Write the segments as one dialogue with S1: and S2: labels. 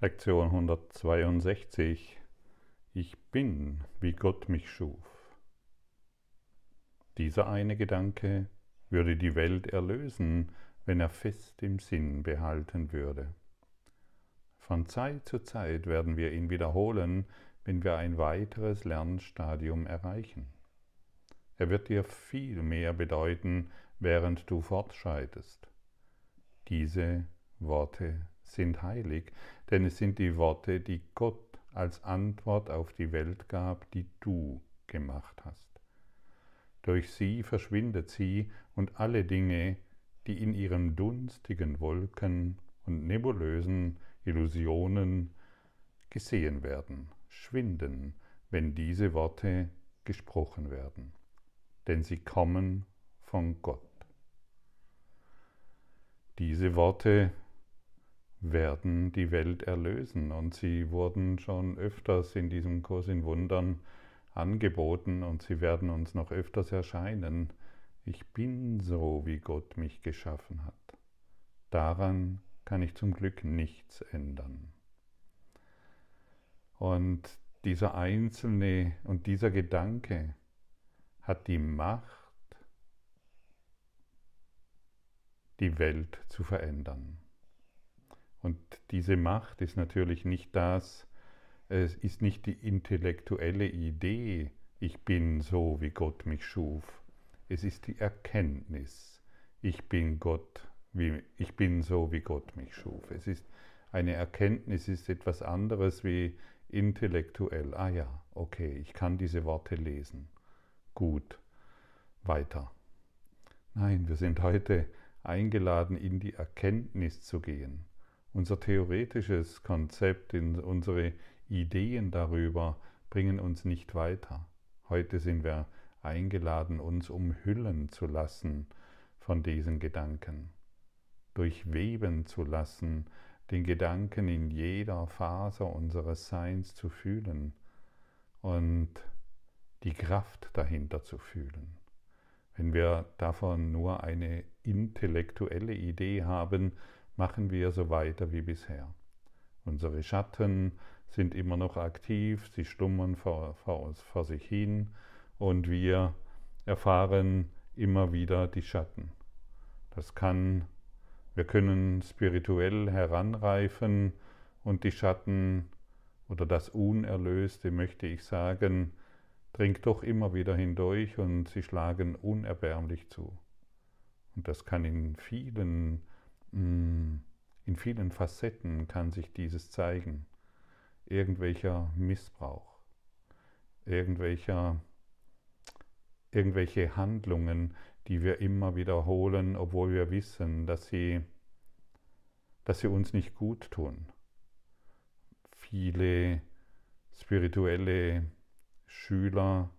S1: Lektion 162 Ich bin, wie Gott mich schuf. Dieser eine Gedanke würde die Welt erlösen, wenn er fest im Sinn behalten würde. Von Zeit zu Zeit werden wir ihn wiederholen, wenn wir ein weiteres Lernstadium erreichen. Er wird dir viel mehr bedeuten, während du fortschreitest. Diese Worte sind heilig, denn es sind die Worte, die Gott als Antwort auf die Welt gab, die du gemacht hast. Durch sie verschwindet sie und alle Dinge, die in ihren dunstigen Wolken und nebulösen Illusionen gesehen werden, schwinden, wenn diese Worte gesprochen werden, denn sie kommen von Gott. Diese Worte werden die Welt erlösen. Und sie wurden schon öfters in diesem Kurs in Wundern angeboten und sie werden uns noch öfters erscheinen. Ich bin so, wie Gott mich geschaffen hat. Daran kann ich zum Glück nichts ändern. Und dieser einzelne und dieser Gedanke hat die Macht, die Welt zu verändern. Und diese Macht ist natürlich nicht das, es ist nicht die intellektuelle Idee, ich bin so, wie Gott mich schuf. Es ist die Erkenntnis, ich bin Gott, wie, ich bin so, wie Gott mich schuf. Es ist eine Erkenntnis, ist etwas anderes wie intellektuell. Ah ja, okay, ich kann diese Worte lesen. Gut, weiter. Nein, wir sind heute eingeladen, in die Erkenntnis zu gehen unser theoretisches Konzept, unsere Ideen darüber bringen uns nicht weiter. Heute sind wir eingeladen, uns umhüllen zu lassen von diesen Gedanken, durchweben zu lassen, den Gedanken in jeder Faser unseres Seins zu fühlen und die Kraft dahinter zu fühlen. Wenn wir davon nur eine intellektuelle Idee haben, machen wir so weiter wie bisher. Unsere Schatten sind immer noch aktiv, sie stummern vor, vor, vor sich hin und wir erfahren immer wieder die Schatten. Das kann, wir können spirituell heranreifen und die Schatten oder das Unerlöste, möchte ich sagen, dringt doch immer wieder hindurch und sie schlagen unerbärmlich zu. Und das kann in vielen in vielen Facetten kann sich dieses zeigen. Irgendwelcher Missbrauch, irgendwelcher, irgendwelche Handlungen, die wir immer wiederholen, obwohl wir wissen, dass sie, dass sie uns nicht gut tun. Viele spirituelle Schüler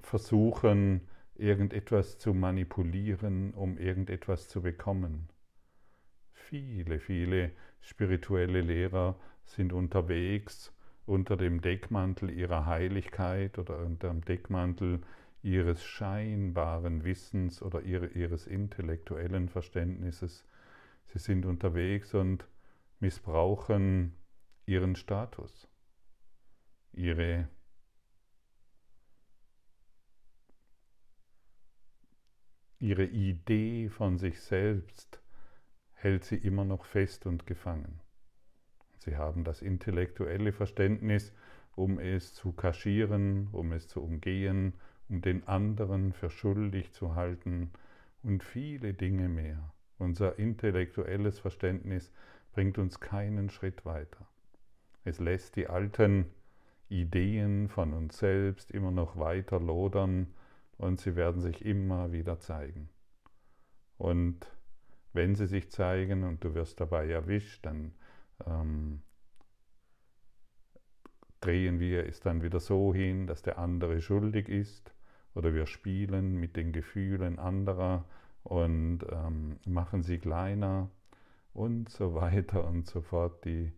S1: versuchen, irgendetwas zu manipulieren, um irgendetwas zu bekommen. Viele, viele spirituelle Lehrer sind unterwegs unter dem Deckmantel ihrer Heiligkeit oder unter dem Deckmantel ihres scheinbaren Wissens oder ihres intellektuellen Verständnisses. Sie sind unterwegs und missbrauchen ihren Status, ihre ihre Idee von sich selbst hält sie immer noch fest und gefangen. Sie haben das intellektuelle Verständnis, um es zu kaschieren, um es zu umgehen, um den anderen für schuldig zu halten und viele Dinge mehr. Unser intellektuelles Verständnis bringt uns keinen Schritt weiter. Es lässt die alten Ideen von uns selbst immer noch weiter lodern und sie werden sich immer wieder zeigen. Und wenn sie sich zeigen und du wirst dabei erwischt, dann ähm, drehen wir es dann wieder so hin, dass der andere schuldig ist oder wir spielen mit den Gefühlen anderer und ähm, machen sie kleiner und so weiter und so fort. Die,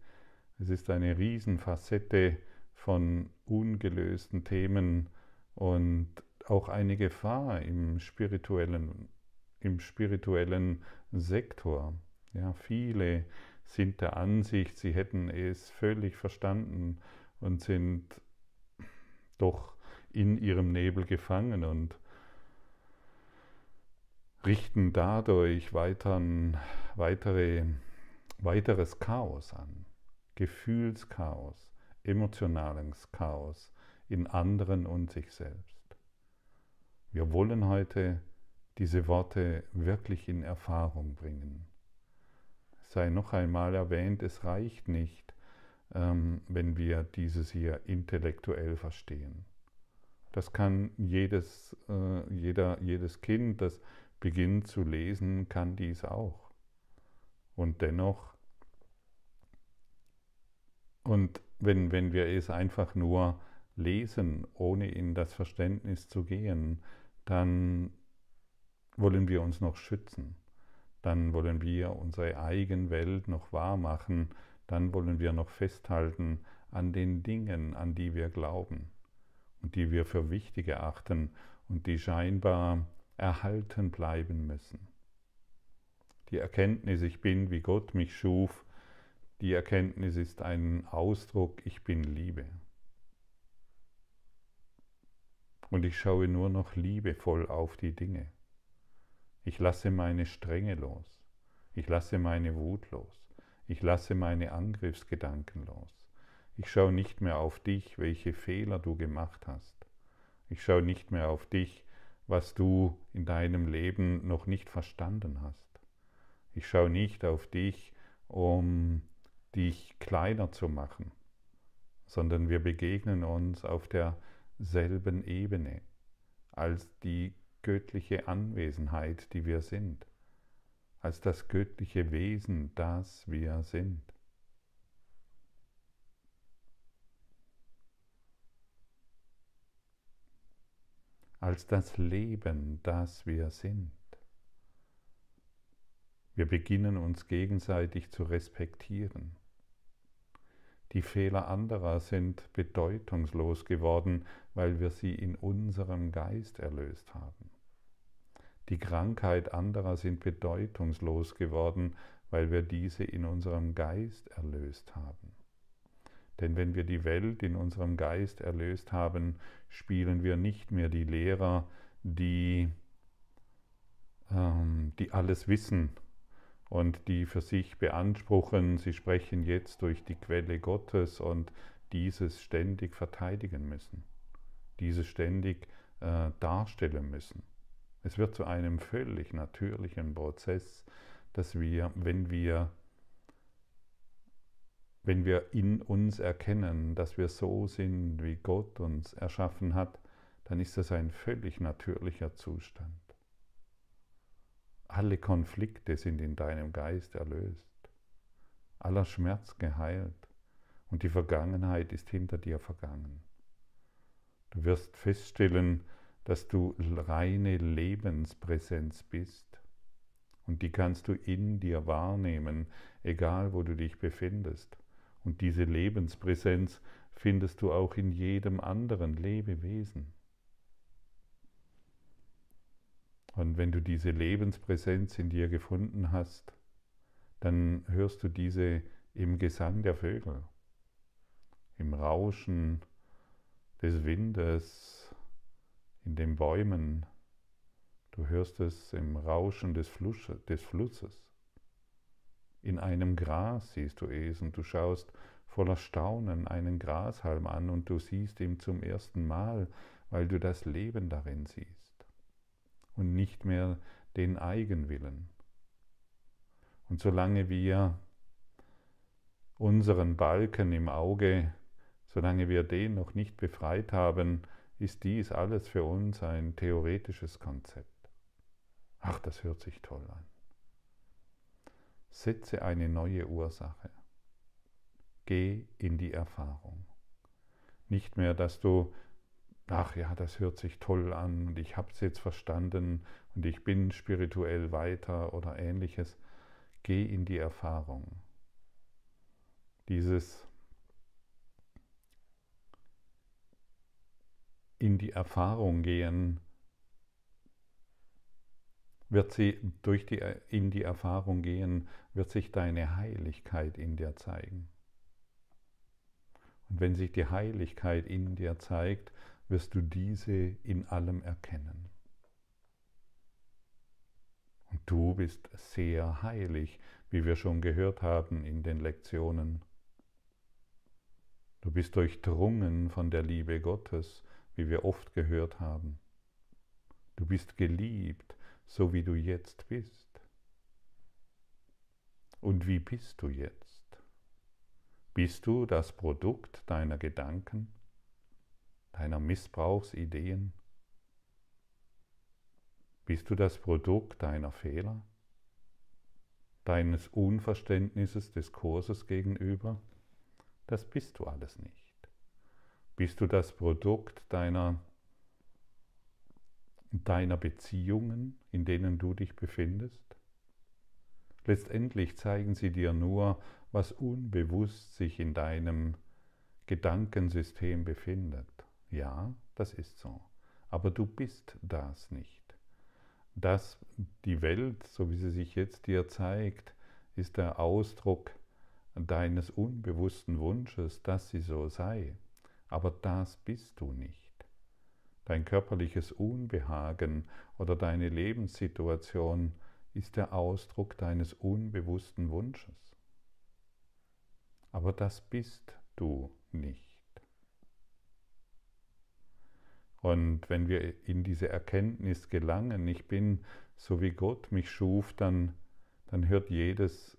S1: es ist eine Riesenfacette von ungelösten Themen und auch eine Gefahr im spirituellen, im spirituellen Sektor. Ja, viele sind der Ansicht, sie hätten es völlig verstanden und sind doch in ihrem Nebel gefangen und richten dadurch weiteren, weitere, weiteres Chaos an. Gefühlschaos, emotionales Chaos in anderen und sich selbst. Wir wollen heute diese Worte wirklich in Erfahrung bringen. Es sei noch einmal erwähnt, es reicht nicht, ähm, wenn wir dieses hier intellektuell verstehen. Das kann jedes, äh, jeder, jedes Kind, das beginnt zu lesen, kann dies auch. Und dennoch, und wenn, wenn wir es einfach nur lesen, ohne in das Verständnis zu gehen, dann wollen wir uns noch schützen, dann wollen wir unsere eigene Welt noch wahr machen, dann wollen wir noch festhalten an den Dingen, an die wir glauben und die wir für wichtig erachten und die scheinbar erhalten bleiben müssen. Die Erkenntnis, ich bin, wie Gott mich schuf, die Erkenntnis ist ein Ausdruck, ich bin Liebe. Und ich schaue nur noch liebevoll auf die Dinge. Ich lasse meine Strenge los. Ich lasse meine Wut los. Ich lasse meine Angriffsgedanken los. Ich schaue nicht mehr auf dich, welche Fehler du gemacht hast. Ich schaue nicht mehr auf dich, was du in deinem Leben noch nicht verstanden hast. Ich schaue nicht auf dich, um dich kleiner zu machen, sondern wir begegnen uns auf derselben Ebene als die göttliche Anwesenheit, die wir sind, als das göttliche Wesen, das wir sind. als das Leben, das wir sind. Wir beginnen uns gegenseitig zu respektieren. Die Fehler anderer sind bedeutungslos geworden, weil wir sie in unserem Geist erlöst haben. Die Krankheit anderer sind bedeutungslos geworden, weil wir diese in unserem Geist erlöst haben. Denn wenn wir die Welt in unserem Geist erlöst haben, spielen wir nicht mehr die Lehrer, die, ähm, die alles wissen und die für sich beanspruchen, sie sprechen jetzt durch die Quelle Gottes und dieses ständig verteidigen müssen, dieses ständig äh, darstellen müssen. Es wird zu einem völlig natürlichen Prozess, dass wir, wenn wir, wenn wir in uns erkennen, dass wir so sind, wie Gott uns erschaffen hat, dann ist das ein völlig natürlicher Zustand. Alle Konflikte sind in deinem Geist erlöst, aller Schmerz geheilt und die Vergangenheit ist hinter dir vergangen. Du wirst feststellen, dass du reine Lebenspräsenz bist. Und die kannst du in dir wahrnehmen, egal wo du dich befindest. Und diese Lebenspräsenz findest du auch in jedem anderen Lebewesen. Und wenn du diese Lebenspräsenz in dir gefunden hast, dann hörst du diese im Gesang der Vögel, im Rauschen des Windes, in den Bäumen, du hörst es im Rauschen des, des Flusses. In einem Gras siehst du es und du schaust voller Staunen einen Grashalm an und du siehst ihn zum ersten Mal, weil du das Leben darin siehst und nicht mehr den Eigenwillen. Und solange wir unseren Balken im Auge, solange wir den noch nicht befreit haben, ist dies alles für uns ein theoretisches Konzept. Ach, das hört sich toll an. Setze eine neue Ursache. Geh in die Erfahrung. Nicht mehr, dass du, ach ja, das hört sich toll an und ich habe es jetzt verstanden und ich bin spirituell weiter oder ähnliches. Geh in die Erfahrung. Dieses in die Erfahrung gehen, wird sie durch die, in die Erfahrung gehen, wird sich deine Heiligkeit in dir zeigen. Und wenn sich die Heiligkeit in dir zeigt, wirst du diese in allem erkennen. Und du bist sehr heilig, wie wir schon gehört haben in den Lektionen. Du bist durchdrungen von der Liebe Gottes, wie wir oft gehört haben. Du bist geliebt, so wie du jetzt bist. Und wie bist du jetzt? Bist du das Produkt deiner Gedanken, deiner Missbrauchsideen? Bist du das Produkt deiner Fehler, deines Unverständnisses des Kurses gegenüber? Das bist du alles nicht. Bist du das Produkt deiner, deiner Beziehungen, in denen du dich befindest? Letztendlich zeigen sie dir nur, was unbewusst sich in deinem Gedankensystem befindet. Ja, das ist so. Aber du bist das nicht. Dass die Welt, so wie sie sich jetzt dir zeigt, ist der Ausdruck deines unbewussten Wunsches, dass sie so sei. Aber das bist du nicht. Dein körperliches Unbehagen oder deine Lebenssituation ist der Ausdruck deines unbewussten Wunsches. Aber das bist du nicht. Und wenn wir in diese Erkenntnis gelangen, ich bin so wie Gott mich schuf, dann, dann hört jedes,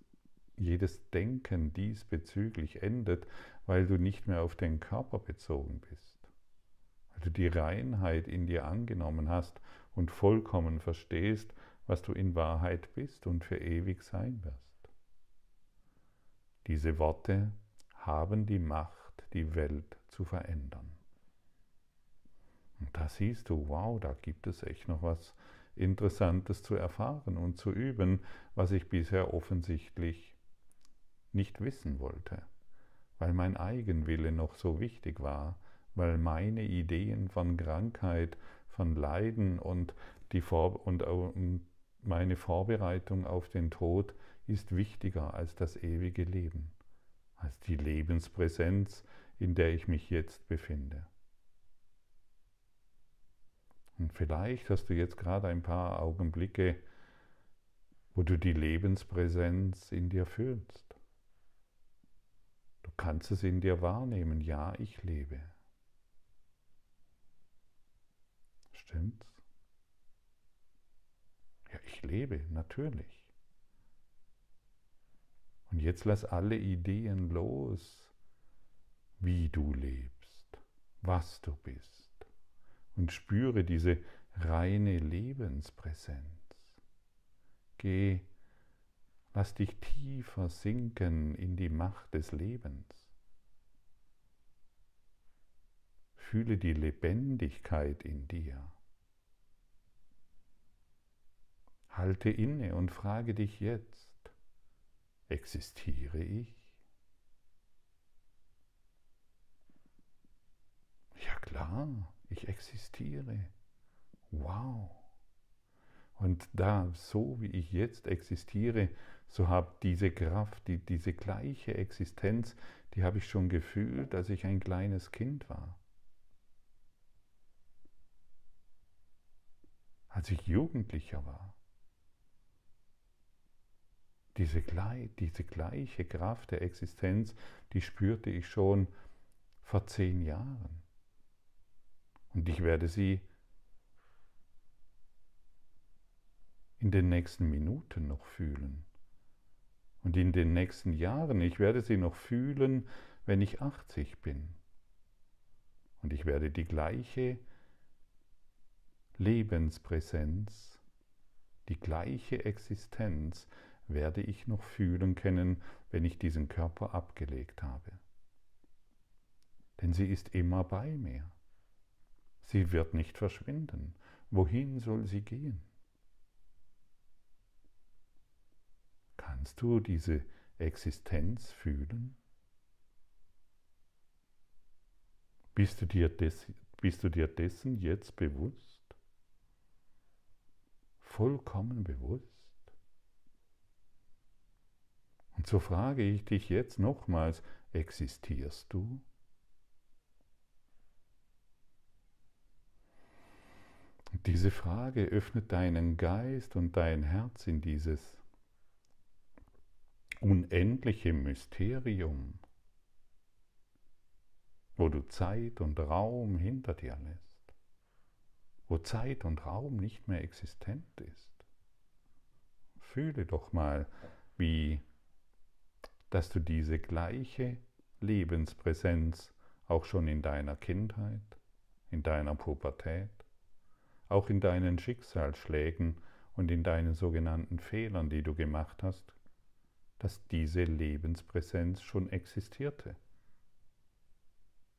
S1: jedes Denken diesbezüglich endet, weil du nicht mehr auf den Körper bezogen bist, weil du die Reinheit in dir angenommen hast und vollkommen verstehst, was du in Wahrheit bist und für ewig sein wirst. Diese Worte haben die Macht, die Welt zu verändern. Und da siehst du, wow, da gibt es echt noch was Interessantes zu erfahren und zu üben, was ich bisher offensichtlich nicht wissen wollte weil mein Eigenwille noch so wichtig war, weil meine Ideen von Krankheit, von Leiden und, die Vor und meine Vorbereitung auf den Tod ist wichtiger als das ewige Leben, als die Lebenspräsenz, in der ich mich jetzt befinde. Und vielleicht hast du jetzt gerade ein paar Augenblicke, wo du die Lebenspräsenz in dir fühlst kannst es in dir wahrnehmen, ja, ich lebe. Stimmt's? Ja, ich lebe, natürlich. Und jetzt lass alle Ideen los, wie du lebst, was du bist. Und spüre diese reine Lebenspräsenz. Geh Lass dich tiefer sinken in die Macht des Lebens. Fühle die Lebendigkeit in dir. Halte inne und frage dich jetzt, existiere ich? Ja klar, ich existiere. Wow. Und da, so wie ich jetzt existiere, so habe diese Kraft, die, diese gleiche Existenz, die habe ich schon gefühlt, als ich ein kleines Kind war. Als ich Jugendlicher war. Diese, diese gleiche Kraft der Existenz, die spürte ich schon vor zehn Jahren. Und ich werde sie in den nächsten Minuten noch fühlen. Und in den nächsten Jahren, ich werde sie noch fühlen, wenn ich 80 bin. Und ich werde die gleiche Lebenspräsenz, die gleiche Existenz werde ich noch fühlen können, wenn ich diesen Körper abgelegt habe. Denn sie ist immer bei mir. Sie wird nicht verschwinden. Wohin soll sie gehen? Kannst du diese Existenz fühlen? Bist du dir, des, bist du dir dessen jetzt bewusst? vollkommen bewusst? Und so frage ich dich jetzt nochmals, existierst du? Diese Frage öffnet deinen Geist und dein Herz in dieses unendliche Mysterium, wo du Zeit und Raum hinter dir lässt, wo Zeit und Raum nicht mehr existent ist. Fühle doch mal, wie, dass du diese gleiche Lebenspräsenz auch schon in deiner Kindheit, in deiner Pubertät, auch in deinen Schicksalsschlägen und in deinen sogenannten Fehlern, die du gemacht hast, dass diese Lebenspräsenz schon existierte.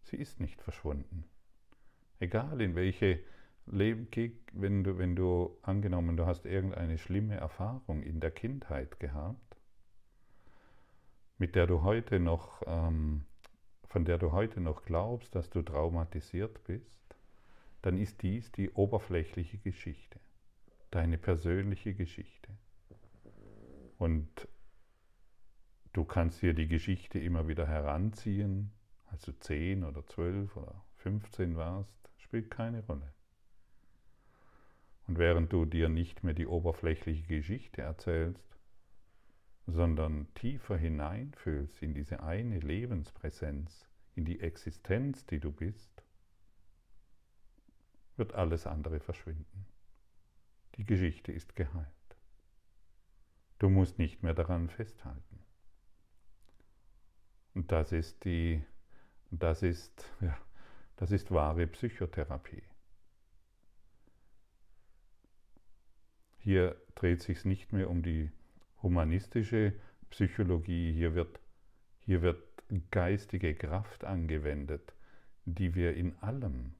S1: Sie ist nicht verschwunden. Egal in welche Leben, wenn du, wenn du angenommen, du hast irgendeine schlimme Erfahrung in der Kindheit gehabt, mit der du heute noch, ähm, von der du heute noch glaubst, dass du traumatisiert bist, dann ist dies die oberflächliche Geschichte, deine persönliche Geschichte. Und du kannst dir die Geschichte immer wieder heranziehen, als du 10 oder 12 oder 15 warst, spielt keine Rolle. Und während du dir nicht mehr die oberflächliche Geschichte erzählst, sondern tiefer hineinfühlst in diese eine Lebenspräsenz, in die Existenz, die du bist, wird alles andere verschwinden. Die Geschichte ist geheilt. Du musst nicht mehr daran festhalten. Und das ist die, das ist, ja, das ist wahre Psychotherapie. Hier dreht sich nicht mehr um die humanistische Psychologie, hier wird, hier wird geistige Kraft angewendet, die wir in allem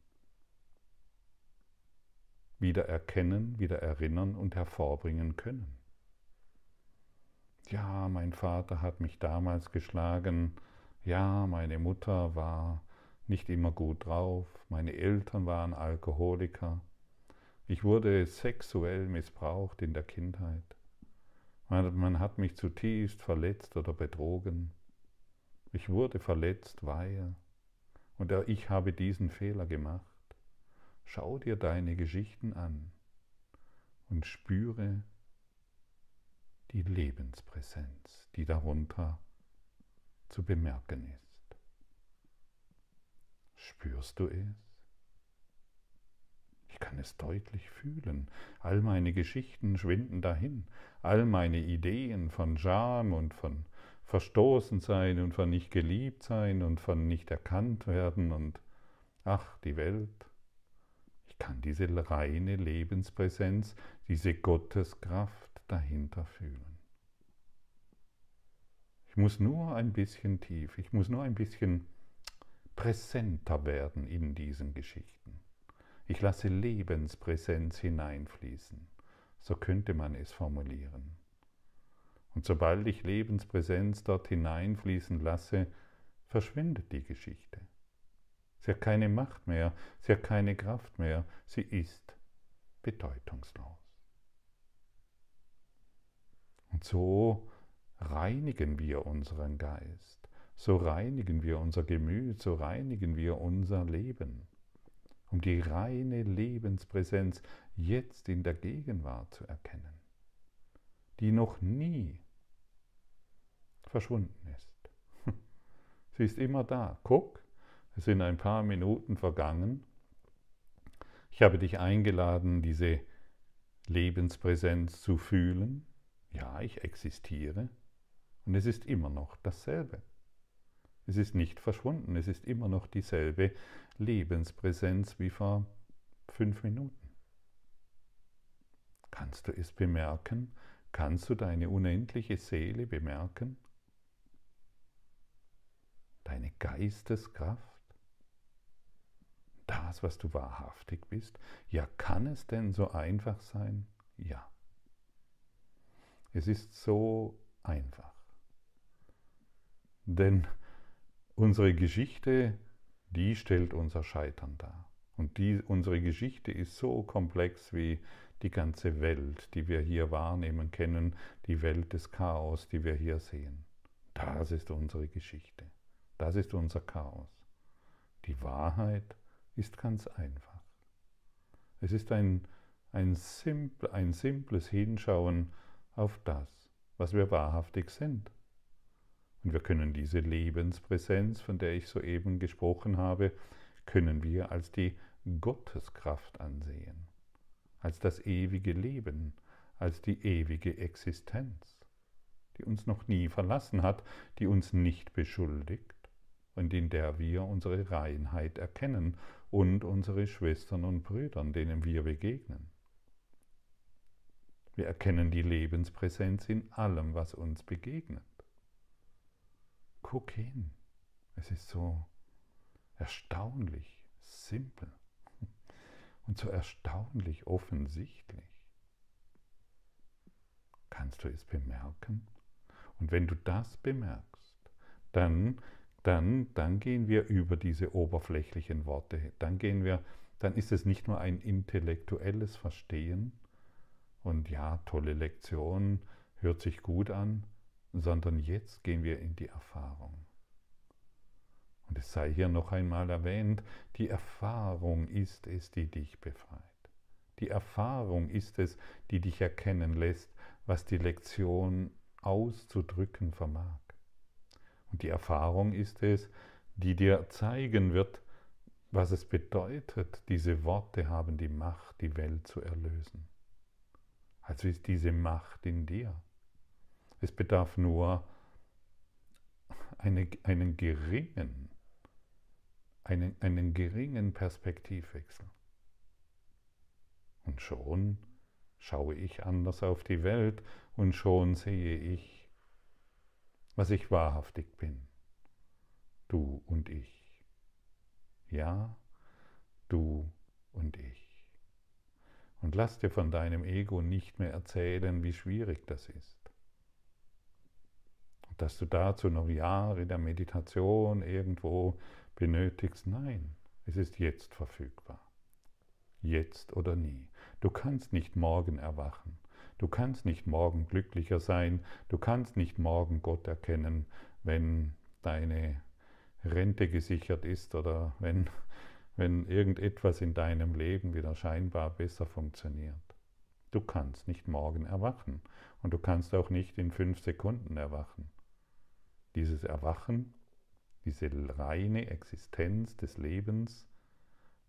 S1: wieder erkennen, wieder erinnern und hervorbringen können. Ja, mein Vater hat mich damals geschlagen, ja, meine Mutter war nicht immer gut drauf, meine Eltern waren Alkoholiker, ich wurde sexuell missbraucht in der Kindheit, man hat mich zutiefst verletzt oder betrogen, ich wurde verletzt, weil, und ich habe diesen Fehler gemacht. Schau dir deine Geschichten an und spüre die Lebenspräsenz, die darunter zu bemerken ist. Spürst du es? Ich kann es deutlich fühlen. All meine Geschichten schwinden dahin. All meine Ideen von Scham und von Verstoßensein und von nicht geliebt sein und von nicht erkannt werden und ach, die Welt kann diese reine Lebenspräsenz, diese Gotteskraft dahinter fühlen. Ich muss nur ein bisschen tief, ich muss nur ein bisschen präsenter werden in diesen Geschichten. Ich lasse Lebenspräsenz hineinfließen, so könnte man es formulieren. Und sobald ich Lebenspräsenz dort hineinfließen lasse, verschwindet die Geschichte. Sie hat keine Macht mehr, sie hat keine Kraft mehr, sie ist bedeutungslos. Und so reinigen wir unseren Geist, so reinigen wir unser Gemüt, so reinigen wir unser Leben, um die reine Lebenspräsenz jetzt in der Gegenwart zu erkennen, die noch nie verschwunden ist. Sie ist immer da. Guck, es sind ein paar Minuten vergangen. Ich habe dich eingeladen, diese Lebenspräsenz zu fühlen. Ja, ich existiere. Und es ist immer noch dasselbe. Es ist nicht verschwunden. Es ist immer noch dieselbe Lebenspräsenz wie vor fünf Minuten. Kannst du es bemerken? Kannst du deine unendliche Seele bemerken? Deine Geisteskraft? Das, was du wahrhaftig bist? Ja, kann es denn so einfach sein? Ja. Es ist so einfach. Denn unsere Geschichte, die stellt unser Scheitern dar. Und die, unsere Geschichte ist so komplex wie die ganze Welt, die wir hier wahrnehmen können, die Welt des Chaos, die wir hier sehen. Das ist unsere Geschichte. Das ist unser Chaos. Die Wahrheit ist ganz einfach. Es ist ein, ein, simpl, ein simples Hinschauen auf das, was wir wahrhaftig sind. Und wir können diese Lebenspräsenz, von der ich soeben gesprochen habe, können wir als die Gotteskraft ansehen, als das ewige Leben, als die ewige Existenz, die uns noch nie verlassen hat, die uns nicht beschuldigt und in der wir unsere Reinheit erkennen und unsere Schwestern und Brüder, denen wir begegnen. Wir erkennen die Lebenspräsenz in allem, was uns begegnet. Guck hin. Es ist so erstaunlich simpel und so erstaunlich offensichtlich. Kannst du es bemerken? Und wenn du das bemerkst, dann, dann, dann gehen wir über diese oberflächlichen Worte. Dann gehen wir, dann ist es nicht nur ein intellektuelles Verstehen und ja, tolle Lektion, hört sich gut an, sondern jetzt gehen wir in die Erfahrung. Und es sei hier noch einmal erwähnt, die Erfahrung ist es, die dich befreit. Die Erfahrung ist es, die dich erkennen lässt, was die Lektion auszudrücken vermag. Und die Erfahrung ist es, die dir zeigen wird, was es bedeutet, diese Worte haben die Macht, die Welt zu erlösen. Also ist diese Macht in dir. Es bedarf nur eine, einen geringen, einen, einen geringen Perspektivwechsel. Und schon schaue ich anders auf die Welt und schon sehe ich, was ich wahrhaftig bin. Du und ich. Ja, du und ich. Und lass dir von deinem Ego nicht mehr erzählen, wie schwierig das ist dass du dazu noch Jahre der Meditation irgendwo benötigst. Nein, es ist jetzt verfügbar. Jetzt oder nie. Du kannst nicht morgen erwachen. Du kannst nicht morgen glücklicher sein. Du kannst nicht morgen Gott erkennen, wenn deine Rente gesichert ist oder wenn, wenn irgendetwas in deinem Leben wieder scheinbar besser funktioniert. Du kannst nicht morgen erwachen und du kannst auch nicht in fünf Sekunden erwachen dieses Erwachen, diese reine Existenz des Lebens,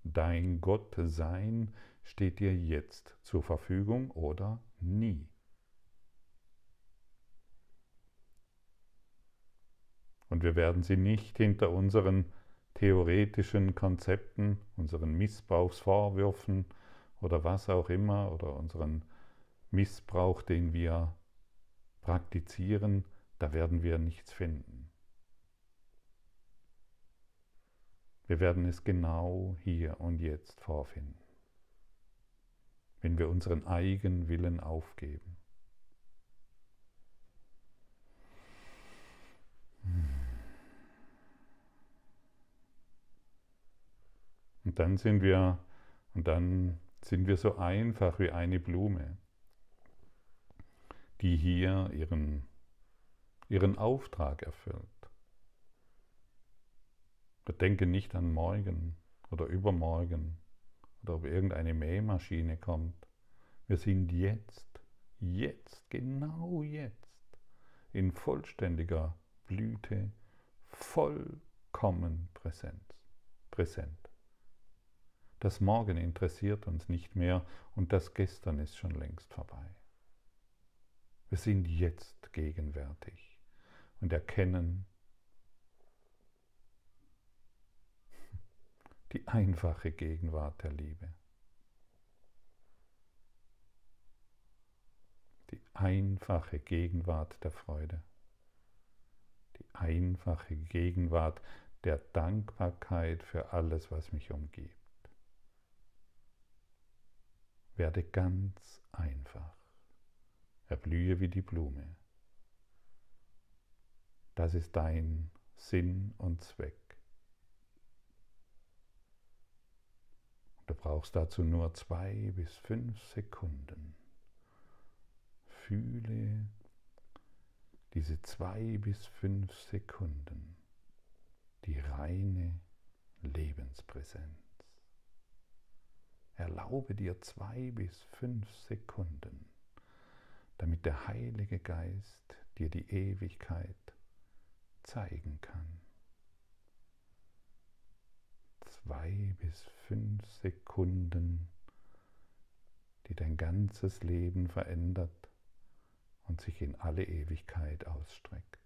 S1: dein Gottsein steht dir jetzt zur Verfügung oder nie. Und wir werden sie nicht hinter unseren theoretischen Konzepten, unseren Missbrauchsvorwürfen oder was auch immer oder unseren Missbrauch, den wir praktizieren, da werden wir nichts finden. Wir werden es genau hier und jetzt vorfinden, wenn wir unseren eigenen Willen aufgeben. Und dann sind wir, und dann sind wir so einfach wie eine Blume, die hier ihren ihren Auftrag erfüllt. Wir denken nicht an morgen oder übermorgen oder ob irgendeine Mähmaschine kommt. Wir sind jetzt, jetzt, genau jetzt, in vollständiger Blüte, vollkommen Präsenz, präsent. Das Morgen interessiert uns nicht mehr und das Gestern ist schon längst vorbei. Wir sind jetzt gegenwärtig und erkennen die einfache Gegenwart der Liebe. Die einfache Gegenwart der Freude. Die einfache Gegenwart der Dankbarkeit für alles, was mich umgibt. Werde ganz einfach. Erblühe wie die Blume. Das ist dein Sinn und Zweck. Du brauchst dazu nur zwei bis fünf Sekunden. Fühle diese zwei bis fünf Sekunden, die reine Lebenspräsenz. Erlaube dir zwei bis fünf Sekunden, damit der Heilige Geist dir die Ewigkeit zeigen kann. Zwei bis fünf Sekunden, die dein ganzes Leben verändert und sich in alle Ewigkeit ausstreckt.